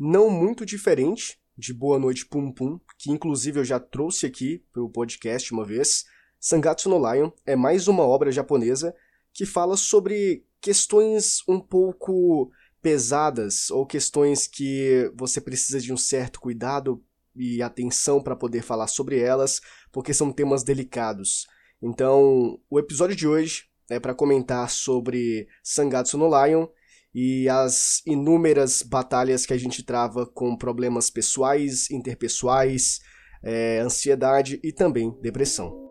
não muito diferente de Boa Noite Pum Pum, que inclusive eu já trouxe aqui para o podcast uma vez. Sangatsu no Lion é mais uma obra japonesa que fala sobre questões um pouco pesadas ou questões que você precisa de um certo cuidado e atenção para poder falar sobre elas, porque são temas delicados. Então, o episódio de hoje é para comentar sobre Sangatsu no Lion e as inúmeras batalhas que a gente trava com problemas pessoais, interpessoais, é, ansiedade e também depressão.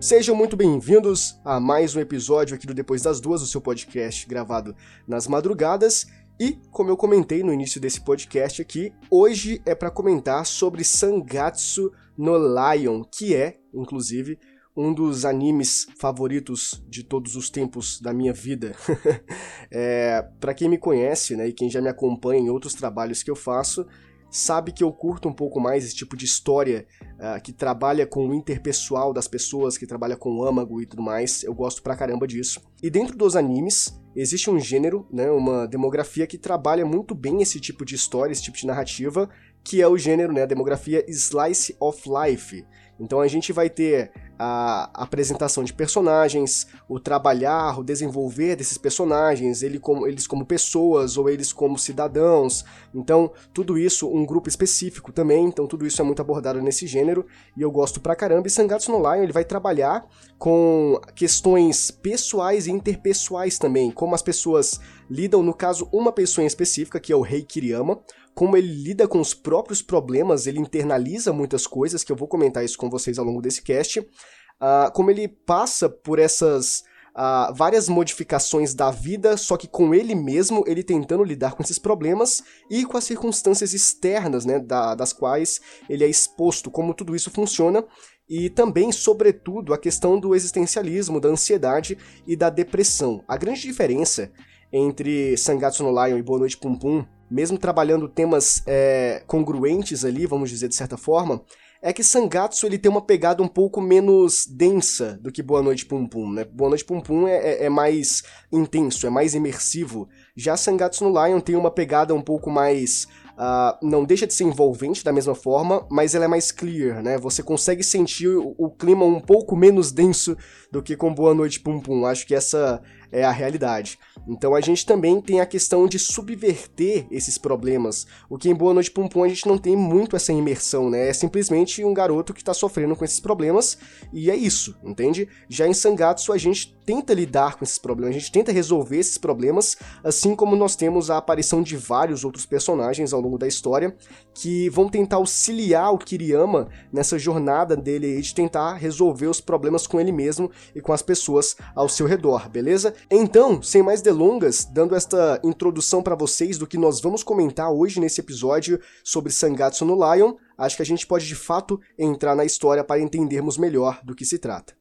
Sejam muito bem-vindos a mais um episódio aqui do Depois das Duas, o seu podcast gravado nas madrugadas. E, como eu comentei no início desse podcast aqui, hoje é para comentar sobre Sangatsu no Lion, que é, inclusive, um dos animes favoritos de todos os tempos da minha vida. é, para quem me conhece, né, e quem já me acompanha em outros trabalhos que eu faço, sabe que eu curto um pouco mais esse tipo de história uh, que trabalha com o interpessoal das pessoas, que trabalha com o âmago e tudo mais. Eu gosto pra caramba disso. E dentro dos animes, existe um gênero, né, uma demografia que trabalha muito bem esse tipo de história, esse tipo de narrativa, que é o gênero, né, a demografia Slice of Life. Então a gente vai ter a apresentação de personagens, o trabalhar, o desenvolver desses personagens, ele como, eles como pessoas ou eles como cidadãos. Então, tudo isso, um grupo específico também, então tudo isso é muito abordado nesse gênero e eu gosto pra caramba. E Sangatsu no Lion, ele vai trabalhar com questões pessoais e interpessoais também, como as pessoas lidam, no caso, uma pessoa em específica, que é o Rei Kiriyama, como ele lida com os próprios problemas, ele internaliza muitas coisas, que eu vou comentar isso com vocês ao longo desse cast, uh, como ele passa por essas uh, várias modificações da vida, só que com ele mesmo, ele tentando lidar com esses problemas e com as circunstâncias externas, né, da, das quais ele é exposto, como tudo isso funciona, e também, sobretudo, a questão do existencialismo, da ansiedade e da depressão. A grande diferença entre Sangatsu no Lion e Boa Noite Pum Pum mesmo trabalhando temas é, congruentes ali, vamos dizer de certa forma, é que Sangatsu ele tem uma pegada um pouco menos densa do que Boa Noite Pum Pum, né? Boa Noite Pum Pum é, é, é mais intenso, é mais imersivo. Já Sangatsu no Lion tem uma pegada um pouco mais Uh, não deixa de ser envolvente da mesma forma, mas ela é mais clear, né? Você consegue sentir o, o, clima um pouco menos denso do que com Boa Noite Pum Pum. Acho que essa é a realidade. Então a gente também tem a questão de subverter esses problemas, o que em Boa Noite Pum Pum a gente não tem muito essa imersão, né? É simplesmente um garoto que tá sofrendo com esses problemas e é isso, entende? Já em Sangatsu a gente tenta lidar com esses problemas, a gente tenta resolver esses problemas, assim como nós temos a aparição de vários outros personagens ao longo da história que vão tentar auxiliar o Kiriyama nessa jornada dele de tentar resolver os problemas com ele mesmo e com as pessoas ao seu redor, beleza? Então, sem mais delongas, dando esta introdução para vocês do que nós vamos comentar hoje nesse episódio sobre Sangatsu no Lion, acho que a gente pode de fato entrar na história para entendermos melhor do que se trata.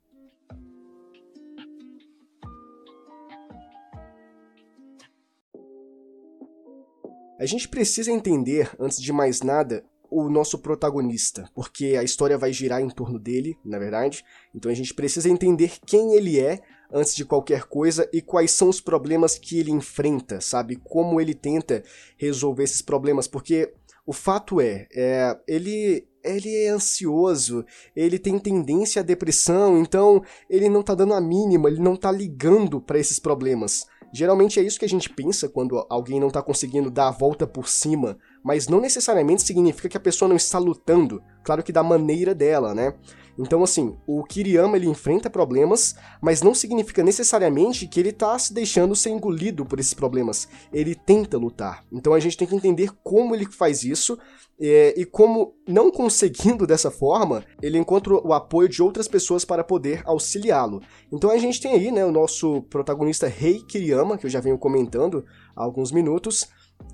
A gente precisa entender, antes de mais nada, o nosso protagonista, porque a história vai girar em torno dele, na verdade. Então a gente precisa entender quem ele é antes de qualquer coisa e quais são os problemas que ele enfrenta, sabe? Como ele tenta resolver esses problemas, porque o fato é, é ele ele é ansioso, ele tem tendência à depressão, então ele não tá dando a mínima, ele não tá ligando para esses problemas. Geralmente é isso que a gente pensa quando alguém não tá conseguindo dar a volta por cima mas não necessariamente significa que a pessoa não está lutando, claro que da maneira dela, né? Então, assim, o Kiriyama ele enfrenta problemas, mas não significa necessariamente que ele está se deixando ser engolido por esses problemas. Ele tenta lutar. Então a gente tem que entender como ele faz isso é, e como, não conseguindo dessa forma, ele encontra o apoio de outras pessoas para poder auxiliá-lo. Então a gente tem aí, né, o nosso protagonista Rei Kiriyama, que eu já venho comentando há alguns minutos,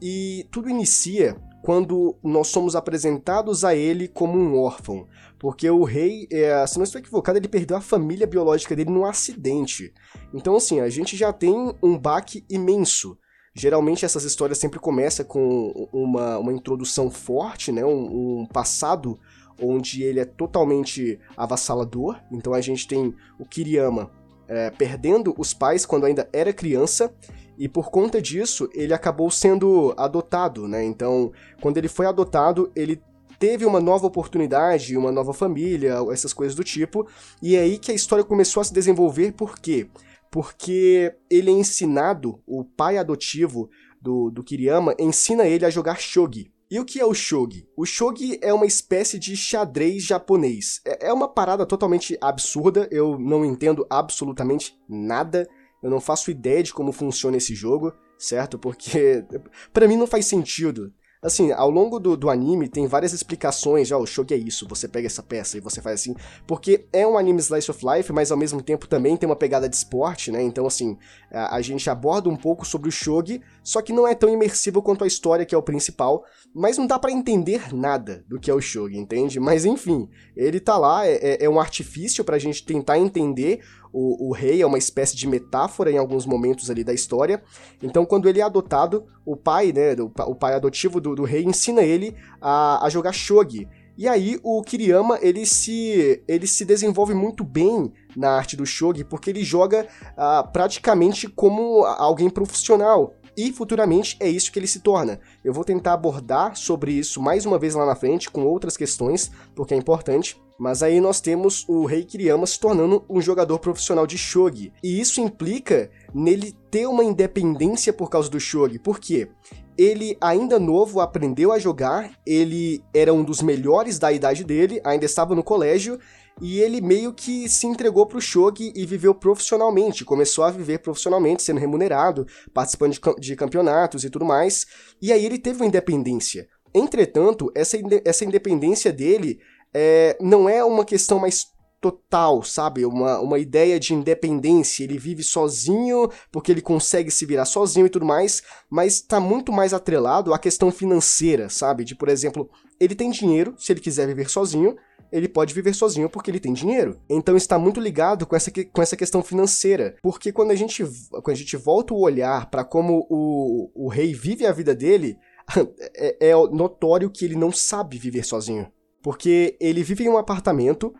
e tudo inicia quando nós somos apresentados a ele como um órfão. Porque o rei, é, se não estou equivocado, ele perdeu a família biológica dele num acidente. Então, assim, a gente já tem um baque imenso. Geralmente essas histórias sempre começam com uma, uma introdução forte, né? um, um passado onde ele é totalmente avassalador. Então a gente tem o Kiriyama é, perdendo os pais quando ainda era criança, e por conta disso ele acabou sendo adotado, né? Então, quando ele foi adotado, ele teve uma nova oportunidade, uma nova família, essas coisas do tipo, e é aí que a história começou a se desenvolver, por quê? Porque ele é ensinado, o pai adotivo do, do Kiriyama ensina ele a jogar shogi. E o que é o shogi? O shogi é uma espécie de xadrez japonês. É, é uma parada totalmente absurda, eu não entendo absolutamente nada, eu não faço ideia de como funciona esse jogo, certo? Porque para mim não faz sentido Assim, ao longo do, do anime tem várias explicações, já o shogi é isso, você pega essa peça e você faz assim, porque é um anime slice of life, mas ao mesmo tempo também tem uma pegada de esporte, né? Então assim, a, a gente aborda um pouco sobre o shogi, só que não é tão imersivo quanto a história que é o principal, mas não dá para entender nada do que é o shogi, entende? Mas enfim, ele tá lá, é, é, é um artifício pra gente tentar entender o, o rei é uma espécie de metáfora em alguns momentos ali da história. Então, quando ele é adotado, o pai, né, o, o pai adotivo do, do, rei ensina ele a, a jogar shogi. E aí o Kiriyama, ele se, ele se desenvolve muito bem na arte do shogi, porque ele joga uh, praticamente como alguém profissional. E futuramente é isso que ele se torna. Eu vou tentar abordar sobre isso mais uma vez lá na frente, com outras questões, porque é importante. Mas aí nós temos o Rei Kiriyama se tornando um jogador profissional de shogi. E isso implica nele ter uma independência por causa do shogi. Por quê? Ele, ainda novo, aprendeu a jogar, ele era um dos melhores da idade dele, ainda estava no colégio, e ele meio que se entregou pro shogi e viveu profissionalmente, começou a viver profissionalmente, sendo remunerado, participando de, de campeonatos e tudo mais, e aí ele teve uma independência. Entretanto, essa, essa independência dele é, não é uma questão mais total, sabe? Uma, uma ideia de independência. Ele vive sozinho porque ele consegue se virar sozinho e tudo mais, mas tá muito mais atrelado à questão financeira, sabe? De, por exemplo, ele tem dinheiro, se ele quiser viver sozinho, ele pode viver sozinho porque ele tem dinheiro. Então está muito ligado com essa, com essa questão financeira. Porque quando a gente, quando a gente volta o olhar para como o, o rei vive a vida dele, é, é notório que ele não sabe viver sozinho. Porque ele vive em um apartamento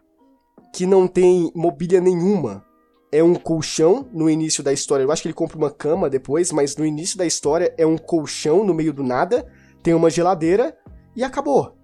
que não tem mobília nenhuma. É um colchão no início da história. Eu acho que ele compra uma cama depois, mas no início da história é um colchão no meio do nada, tem uma geladeira e acabou.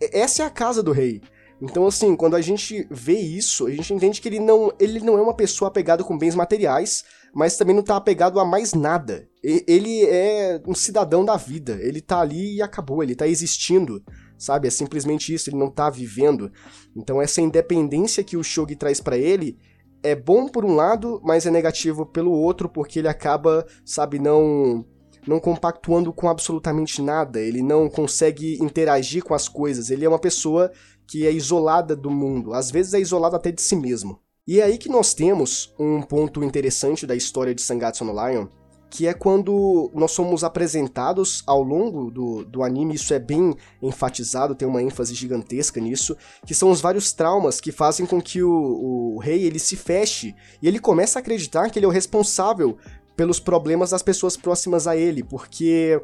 essa é a casa do rei. Então, assim, quando a gente vê isso, a gente entende que ele não, ele não é uma pessoa apegada com bens materiais, mas também não tá apegado a mais nada. Ele é um cidadão da vida. Ele tá ali e acabou, ele tá existindo sabe? É simplesmente isso, ele não tá vivendo. Então essa independência que o Shogi traz para ele é bom por um lado, mas é negativo pelo outro, porque ele acaba, sabe, não não compactuando com absolutamente nada, ele não consegue interagir com as coisas, ele é uma pessoa que é isolada do mundo, às vezes é isolado até de si mesmo. E é aí que nós temos um ponto interessante da história de Sangatsu no Lion, que é quando nós somos apresentados ao longo do, do anime, isso é bem enfatizado, tem uma ênfase gigantesca nisso, que são os vários traumas que fazem com que o, o rei ele se feche e ele começa a acreditar que ele é o responsável pelos problemas das pessoas próximas a ele, porque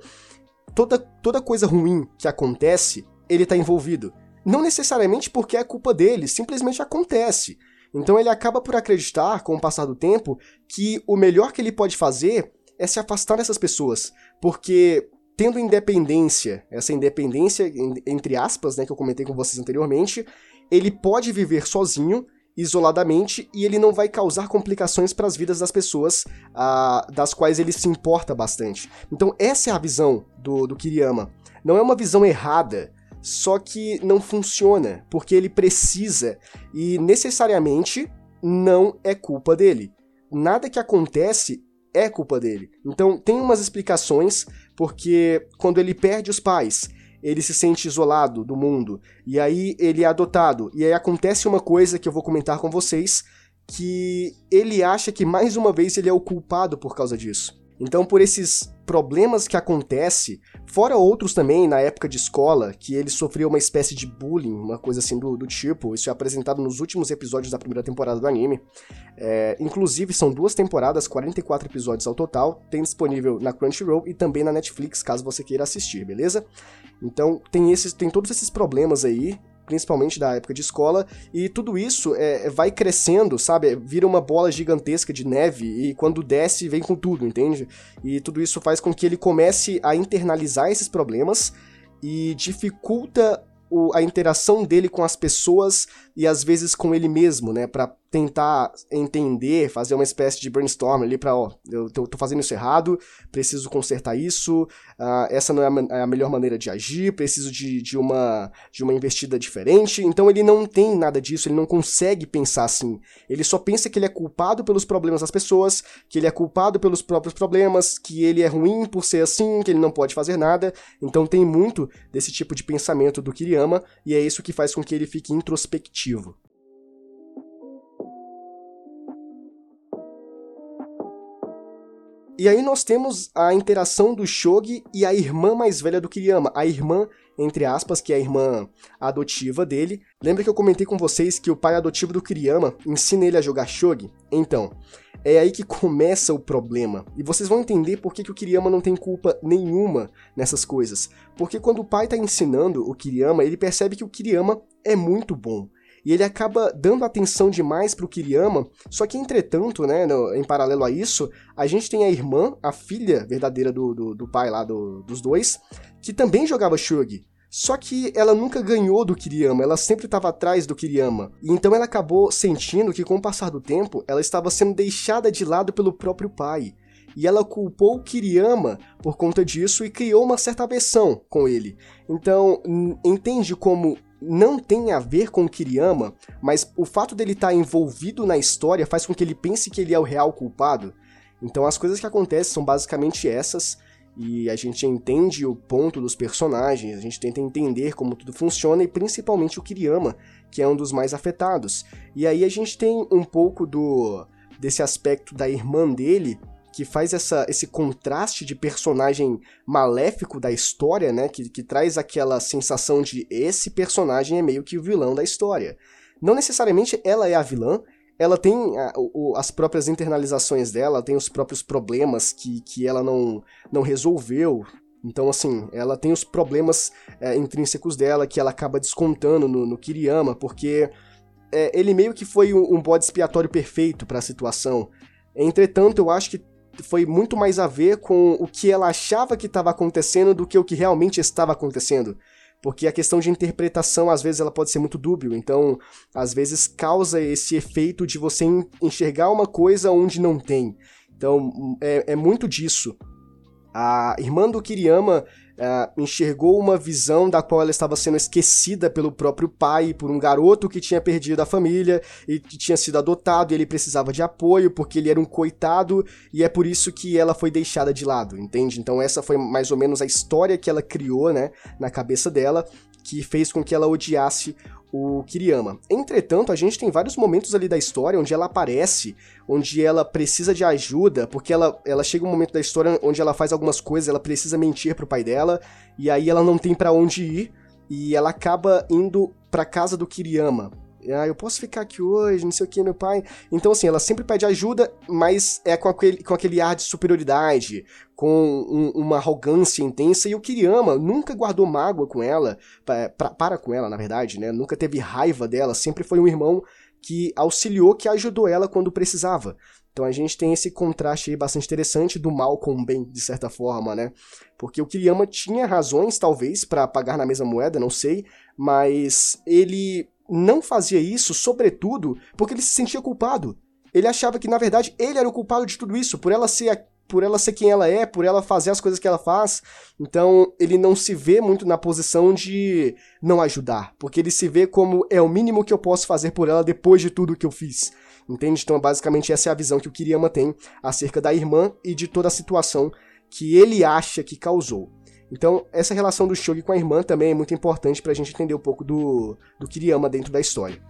toda, toda coisa ruim que acontece, ele está envolvido. Não necessariamente porque é culpa dele, simplesmente acontece. Então ele acaba por acreditar, com o passar do tempo, que o melhor que ele pode fazer é se afastar dessas pessoas, porque tendo independência, essa independência entre aspas, né, que eu comentei com vocês anteriormente, ele pode viver sozinho, isoladamente, e ele não vai causar complicações para as vidas das pessoas ah, das quais ele se importa bastante. Então essa é a visão do, do Kiriyama. Não é uma visão errada, só que não funciona, porque ele precisa, e necessariamente não é culpa dele. Nada que acontece é culpa dele. Então, tem umas explicações, porque quando ele perde os pais, ele se sente isolado do mundo, e aí ele é adotado, e aí acontece uma coisa que eu vou comentar com vocês, que ele acha que mais uma vez ele é o culpado por causa disso. Então, por esses problemas que acontecem, fora outros também na época de escola, que ele sofreu uma espécie de bullying, uma coisa assim do, do tipo, isso é apresentado nos últimos episódios da primeira temporada do anime. É, inclusive, são duas temporadas, 44 episódios ao total, tem disponível na Crunchyroll e também na Netflix, caso você queira assistir, beleza? Então, tem, esses, tem todos esses problemas aí, principalmente da época de escola, e tudo isso é, vai crescendo, sabe? Vira uma bola gigantesca de neve e quando desce vem com tudo, entende? E tudo isso faz com que ele comece a internalizar esses problemas e dificulta o, a interação dele com as pessoas e às vezes com ele mesmo, né? Pra tentar entender, fazer uma espécie de brainstorm ali pra, ó, eu tô, tô fazendo isso errado, preciso consertar isso, uh, essa não é a, é a, melhor maneira de agir, preciso de, de, uma, de uma investida diferente. Então ele não tem nada disso, ele não consegue pensar assim. Ele só pensa que ele é culpado pelos problemas das pessoas, que ele é culpado pelos próprios problemas, que ele é ruim por ser assim, que ele não pode fazer nada. Então tem muito desse tipo de pensamento do Kiriyama, e é isso que faz com que ele fique introspectivo. E aí nós temos a interação do Shogi e a irmã mais velha do Kiriyama, a irmã, entre aspas, que é a irmã adotiva dele. Lembra que eu comentei com vocês que o pai adotivo do Kiriyama ensina ele a jogar Shogi? Então, é aí que começa o problema. E vocês vão entender por que, que o Kiriyama não tem culpa nenhuma nessas coisas. Porque quando o pai está ensinando o Kiriyama, ele percebe que o Kiriyama é muito bom e ele acaba dando atenção demais pro Kiriyama, só que entretanto, né, no, em paralelo a isso, a gente tem a irmã, a filha verdadeira do, do, do pai lá do, dos dois, que também jogava Shugi. Só que ela nunca ganhou do Kiriyama, ela sempre estava atrás do Kiriyama. E então ela acabou sentindo que com o passar do tempo, ela estava sendo deixada de lado pelo próprio pai. E ela culpou o Kiriyama por conta disso e criou uma certa aversão com ele. Então, entende como não tem a ver com o Kiriyama, mas o fato dele estar tá envolvido na história faz com que ele pense que ele é o real culpado. Então as coisas que acontecem são basicamente essas, e a gente entende o ponto dos personagens, a gente tenta entender como tudo funciona, e principalmente o Kiriyama, que é um dos mais afetados. E aí a gente tem um pouco do desse aspecto da irmã dele, que faz essa, esse contraste de personagem maléfico da história, né? Que, que traz aquela sensação de esse personagem é meio que o vilão da história. Não necessariamente ela é a vilã, ela tem a, o, as próprias internalizações dela, tem os próprios problemas que, que ela não, não resolveu. Então, assim, ela tem os problemas é, intrínsecos dela que ela acaba descontando no, no Kiriyama, porque é, ele meio que foi um, um bode expiatório perfeito para a situação. Entretanto, eu acho que foi muito mais a ver com o que ela achava que estava acontecendo do que o que realmente estava acontecendo. Porque a questão de interpretação, às vezes, ela pode ser muito dúbio. Então, às vezes, causa esse efeito de você enxergar uma coisa onde não tem. Então, é, é muito disso. A irmã do Kiriyama uh, enxergou uma visão da qual ela estava sendo esquecida pelo próprio pai, por um garoto que tinha perdido a família e que tinha sido adotado e ele precisava de apoio porque ele era um coitado e é por isso que ela foi deixada de lado, entende? Então essa foi mais ou menos a história que ela criou, né, na cabeça dela, que fez com que ela odiasse o Kiriyama. Entretanto, a gente tem vários momentos ali da história onde ela aparece, onde ela precisa de ajuda, porque ela, ela chega um momento da história onde ela faz algumas coisas, ela precisa mentir pro pai dela, e aí ela não tem para onde ir, e ela acaba indo pra casa do Kiriyama. Ah, eu posso ficar aqui hoje, não sei o que, meu pai. Então, assim, ela sempre pede ajuda, mas é com aquele, com aquele ar de superioridade, com um, uma arrogância intensa. E o Kiriyama nunca guardou mágoa com ela, pra, pra, para com ela, na verdade, né? Nunca teve raiva dela, sempre foi um irmão que auxiliou, que ajudou ela quando precisava. Então a gente tem esse contraste aí bastante interessante do mal com o bem, de certa forma, né? Porque o Kiriyama tinha razões, talvez, para pagar na mesma moeda, não sei, mas ele não fazia isso, sobretudo, porque ele se sentia culpado. Ele achava que, na verdade, ele era o culpado de tudo isso, por ela ser por ela ser quem ela é, por ela fazer as coisas que ela faz. Então, ele não se vê muito na posição de não ajudar, porque ele se vê como é o mínimo que eu posso fazer por ela depois de tudo que eu fiz. Entende? Então, basicamente, essa é a visão que o Kiriyama tem acerca da irmã e de toda a situação que ele acha que causou. Então, essa relação do Shogi com a irmã também é muito importante para a gente entender um pouco do, do Kiriyama dentro da história.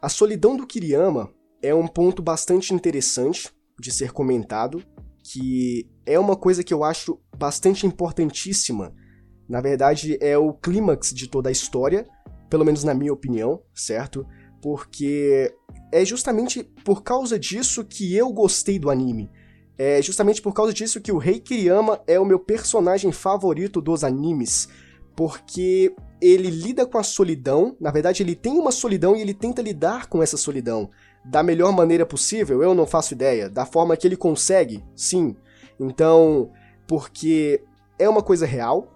A solidão do Kiriyama é um ponto bastante interessante de ser comentado, que é uma coisa que eu acho bastante importantíssima. Na verdade, é o clímax de toda a história, pelo menos na minha opinião, certo? Porque é justamente por causa disso que eu gostei do anime. É justamente por causa disso que o Rei Kiriyama é o meu personagem favorito dos animes, porque ele lida com a solidão, na verdade ele tem uma solidão e ele tenta lidar com essa solidão da melhor maneira possível, eu não faço ideia, da forma que ele consegue, sim. Então, porque é uma coisa real,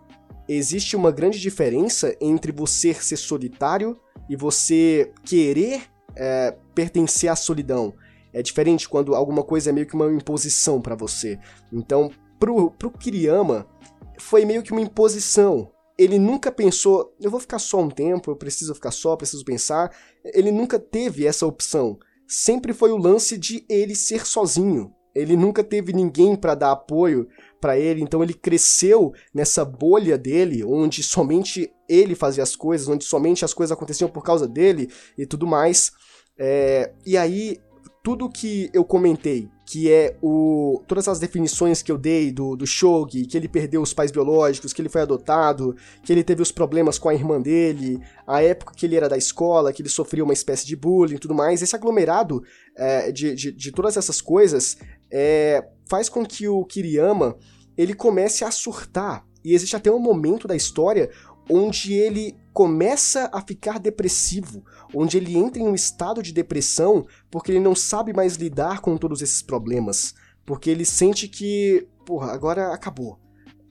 existe uma grande diferença entre você ser solitário e você querer é, pertencer à solidão. É diferente quando alguma coisa é meio que uma imposição para você. Então, pro, pro Kiriyama, foi meio que uma imposição. Ele nunca pensou, eu vou ficar só um tempo, eu preciso ficar só, preciso pensar. Ele nunca teve essa opção. Sempre foi o lance de ele ser sozinho. Ele nunca teve ninguém para dar apoio para ele, então ele cresceu nessa bolha dele, onde somente ele fazia as coisas, onde somente as coisas aconteciam por causa dele e tudo mais. É, e aí tudo que eu comentei, que é o todas as definições que eu dei do, do Shogi, que ele perdeu os pais biológicos, que ele foi adotado, que ele teve os problemas com a irmã dele, a época que ele era da escola, que ele sofria uma espécie de bullying e tudo mais, esse aglomerado é, de, de, de, todas essas coisas é, faz com que o Kiriyama ele comece a surtar. E existe até um momento da história onde ele começa a ficar depressivo, onde ele entra em um estado de depressão porque ele não sabe mais lidar com todos esses problemas, porque ele sente que, porra, agora acabou.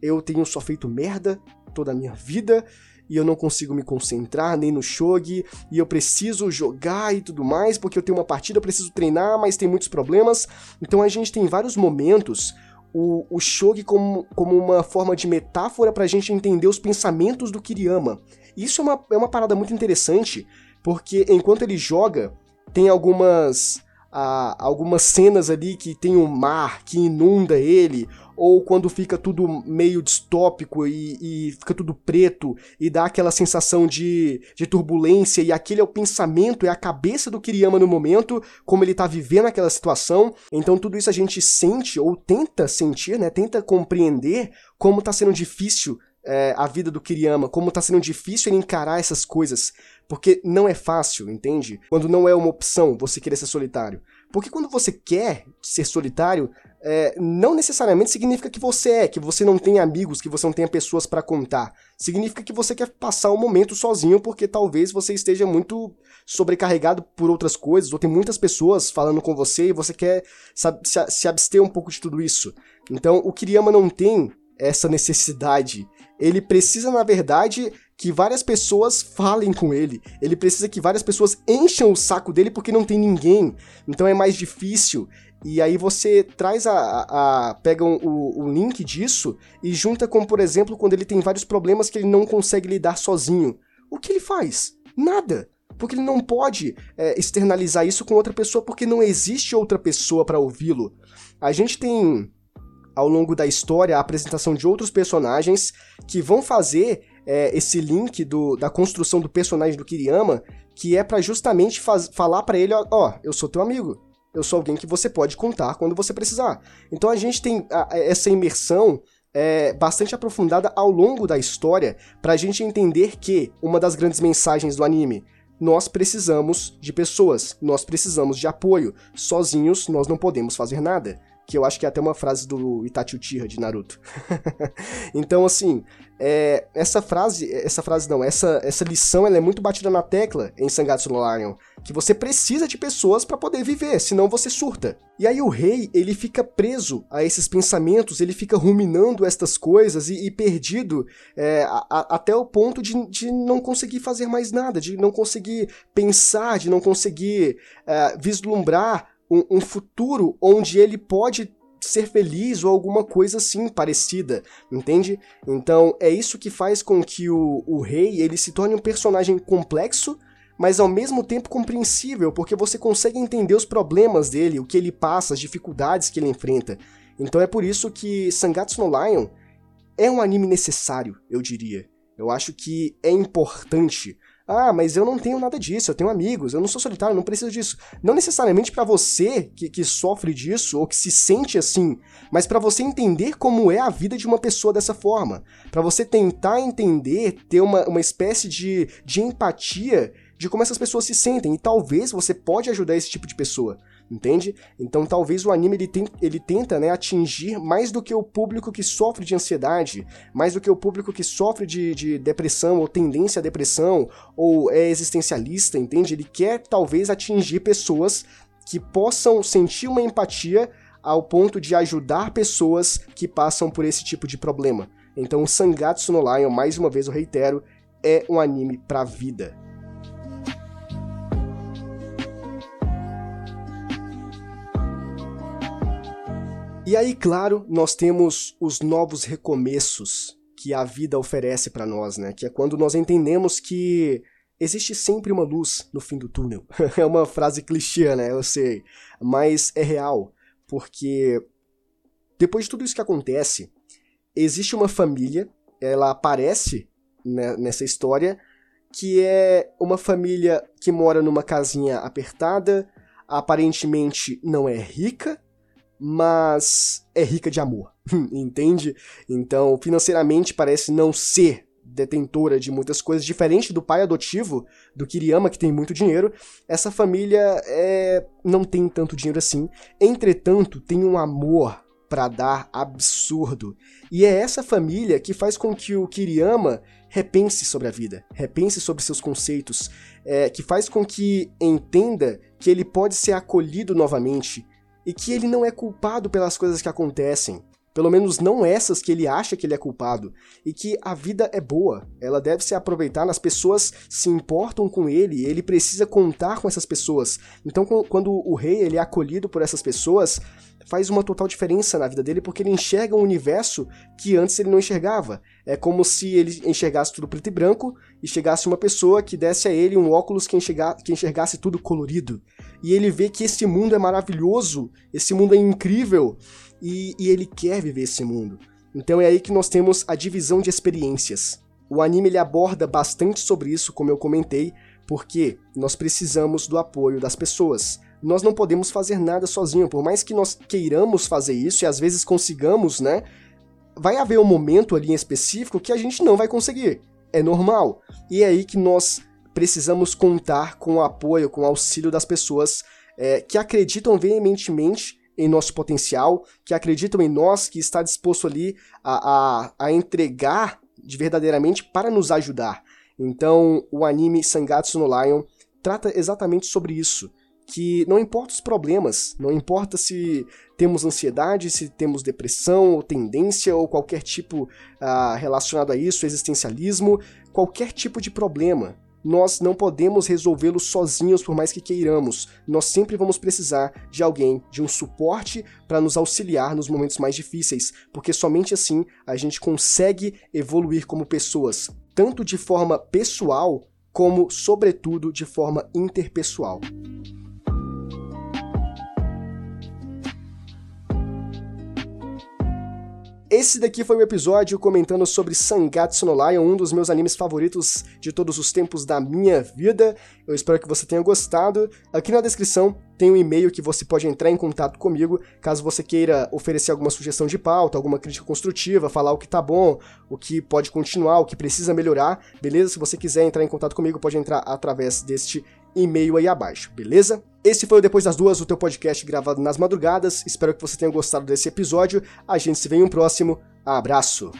Eu tenho só feito merda toda a minha vida e eu não consigo me concentrar nem no shogi e eu preciso jogar e tudo mais porque eu tenho uma partida, eu preciso treinar, mas tem muitos problemas. Então a gente tem vários momentos o, o shogi como, como uma forma de metáfora para a gente entender os pensamentos do Kiriyama. Isso é uma, é uma parada muito interessante, porque enquanto ele joga, tem algumas ah, algumas cenas ali que tem um mar que inunda ele, ou quando fica tudo meio distópico e, e, fica tudo preto e dá aquela sensação de, de turbulência, e aquele é o pensamento, é a cabeça do Kiriyama no momento, como ele tá vivendo aquela situação. Então tudo isso a gente sente, ou tenta sentir, né? Tenta compreender como tá sendo difícil é, a vida do Kiriyama, como tá sendo difícil ele encarar essas coisas. Porque não é fácil, entende? Quando não é uma opção você querer ser solitário. Porque quando você quer ser solitário, é, não necessariamente significa que você é, que você não tem amigos, que você não tenha pessoas para contar. Significa que você quer passar um momento sozinho porque talvez você esteja muito sobrecarregado por outras coisas, ou tem muitas pessoas falando com você e você quer se, se abster um pouco de tudo isso. Então, o Kiriyama não tem essa necessidade. Ele precisa, na verdade, que várias pessoas falem com ele. Ele precisa que várias pessoas encham o saco dele porque não tem ninguém. Então é mais difícil. E aí você traz a. a, a pega um, o, o link disso e junta com, por exemplo, quando ele tem vários problemas que ele não consegue lidar sozinho. O que ele faz? Nada porque ele não pode é, externalizar isso com outra pessoa, porque não existe outra pessoa para ouvi-lo. A gente tem ao longo da história a apresentação de outros personagens que vão fazer é, esse link do, da construção do personagem do Kiriyama, que é para justamente faz, falar para ele, ó, ó, eu sou teu amigo, eu sou alguém que você pode contar quando você precisar. Então a gente tem a, essa imersão é, bastante aprofundada ao longo da história para a gente entender que uma das grandes mensagens do anime nós precisamos de pessoas, nós precisamos de apoio. Sozinhos nós não podemos fazer nada que eu acho que é até uma frase do Itachi Uchiha de Naruto. então, assim, é, essa frase, essa frase não, essa, essa lição ela é muito batida na tecla em Sangatsu no Lion, que você precisa de pessoas para poder viver, senão você surta. E aí o rei, ele fica preso a esses pensamentos, ele fica ruminando estas coisas e, e perdido é, a, a, até o ponto de, de não conseguir fazer mais nada, de não conseguir pensar, de não conseguir é, vislumbrar um, um futuro onde ele pode ser feliz ou alguma coisa assim parecida, entende? Então é isso que faz com que o, o rei ele se torne um personagem complexo, mas ao mesmo tempo compreensível, porque você consegue entender os problemas dele, o que ele passa, as dificuldades que ele enfrenta. Então é por isso que Sangatsu no Lion é um anime necessário, eu diria. Eu acho que é importante ah, mas eu não tenho nada disso, eu tenho amigos, eu não sou solitário, não preciso disso. Não necessariamente para você que, que sofre disso ou que se sente assim, mas para você entender como é a vida de uma pessoa dessa forma. para você tentar entender, ter uma, uma espécie de, de empatia de como essas pessoas se sentem. E talvez você pode ajudar esse tipo de pessoa. Entende? Então talvez o anime ele, ele tenta né, atingir mais do que o público que sofre de ansiedade, mais do que o público que sofre de, de depressão ou tendência à depressão ou é existencialista, entende? Ele quer talvez atingir pessoas que possam sentir uma empatia ao ponto de ajudar pessoas que passam por esse tipo de problema. Então, Sangatsu no Lion, mais uma vez eu reitero, é um anime pra vida. E aí, claro, nós temos os novos recomeços que a vida oferece para nós, né? Que é quando nós entendemos que existe sempre uma luz no fim do túnel. é uma frase clichê, né? Eu sei, mas é real, porque depois de tudo isso que acontece, existe uma família, ela aparece né, nessa história, que é uma família que mora numa casinha apertada, aparentemente não é rica, mas é rica de amor, entende? Então, financeiramente parece não ser detentora de muitas coisas, diferente do pai adotivo do Kiriyama, que tem muito dinheiro, essa família é, não tem tanto dinheiro assim. Entretanto, tem um amor para dar absurdo. E é essa família que faz com que o Kiriyama repense sobre a vida, repense sobre seus conceitos, é, que faz com que entenda que ele pode ser acolhido novamente e que ele não é culpado pelas coisas que acontecem. Pelo menos não essas que ele acha que ele é culpado. E que a vida é boa, ela deve se aproveitar, as pessoas se importam com ele, ele precisa contar com essas pessoas. Então, quando o rei ele é acolhido por essas pessoas, faz uma total diferença na vida dele porque ele enxerga um universo que antes ele não enxergava. É como se ele enxergasse tudo preto e branco e chegasse uma pessoa que desse a ele um óculos que, enxerga, que enxergasse tudo colorido. E ele vê que esse mundo é maravilhoso, esse mundo é incrível e, e ele quer viver esse mundo. Então é aí que nós temos a divisão de experiências. O anime ele aborda bastante sobre isso, como eu comentei, porque nós precisamos do apoio das pessoas nós não podemos fazer nada sozinho, por mais que nós queiramos fazer isso e às vezes consigamos, né? Vai haver um momento ali em específico que a gente não vai conseguir. É normal. E é aí que nós precisamos contar com o apoio, com o auxílio das pessoas é, que acreditam veementemente em nosso potencial, que acreditam em nós, que está disposto ali a, a, a entregar de verdadeiramente para nos ajudar. Então, o anime Sangatsu no Lion trata exatamente sobre isso que não importa os problemas, não importa se temos ansiedade, se temos depressão ou tendência ou qualquer tipo ah, relacionado a isso, existencialismo, qualquer tipo de problema. Nós não podemos resolvê-lo sozinhos por mais que queiramos. Nós sempre vamos precisar de alguém, de um suporte para nos auxiliar nos momentos mais difíceis, porque somente assim a gente consegue evoluir como pessoas, tanto de forma pessoal como, sobretudo, de forma interpessoal. Esse daqui foi o um episódio comentando sobre Sangatsu no Lion, um dos meus animes favoritos de todos os tempos da minha vida. Eu espero que você tenha gostado. Aqui na descrição tem um e-mail que você pode entrar em contato comigo, caso você queira oferecer alguma sugestão de pauta, alguma crítica construtiva, falar o que tá bom, o que pode continuar, o que precisa melhorar, beleza? Se você quiser entrar em contato comigo, pode entrar através deste e-mail aí abaixo, beleza? Esse foi o Depois das Duas, o teu podcast gravado nas madrugadas. Espero que você tenha gostado desse episódio. A gente se vê em um próximo. Abraço!